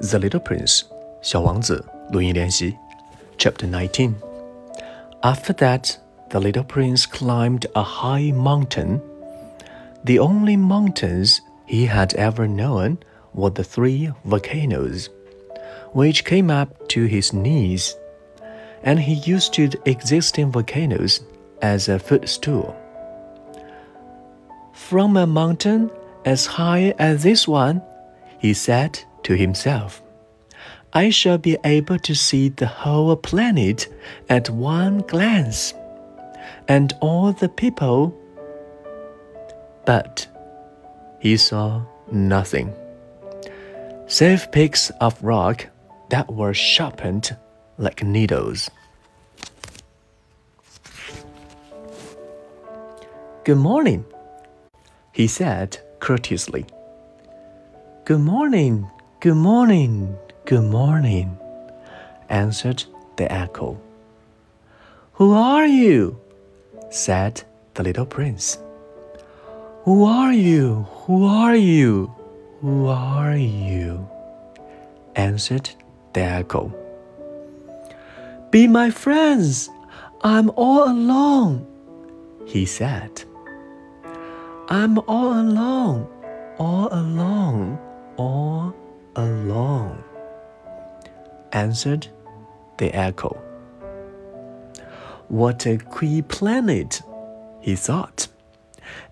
The Little Prince 小王子录音练习 Chapter 19 After that, the little prince climbed a high mountain. The only mountains he had ever known were the three volcanoes, which came up to his knees, and he used the existing volcanoes as a footstool. From a mountain as high as this one, he said to himself, I shall be able to see the whole planet at one glance, and all the people. But he saw nothing, save peaks of rock that were sharpened like needles. Good morning, he said courteously. Good morning, good morning, good morning, answered the echo. Who are you? said the little prince. Who are you? Who are you? Who are you? answered the echo. Be my friends. I'm all alone, he said. I'm all alone, all alone, all alone, answered the echo. What a queer planet, he thought.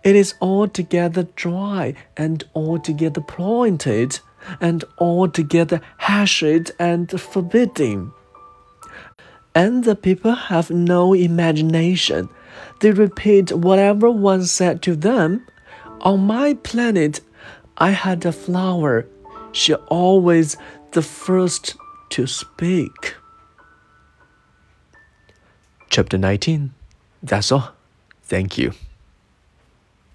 It is altogether dry and altogether pointed and altogether hashed and forbidding. And the people have no imagination they repeat whatever one said to them. On my planet, I had a flower. She always the first to speak. Chapter 19. That's all. Thank you.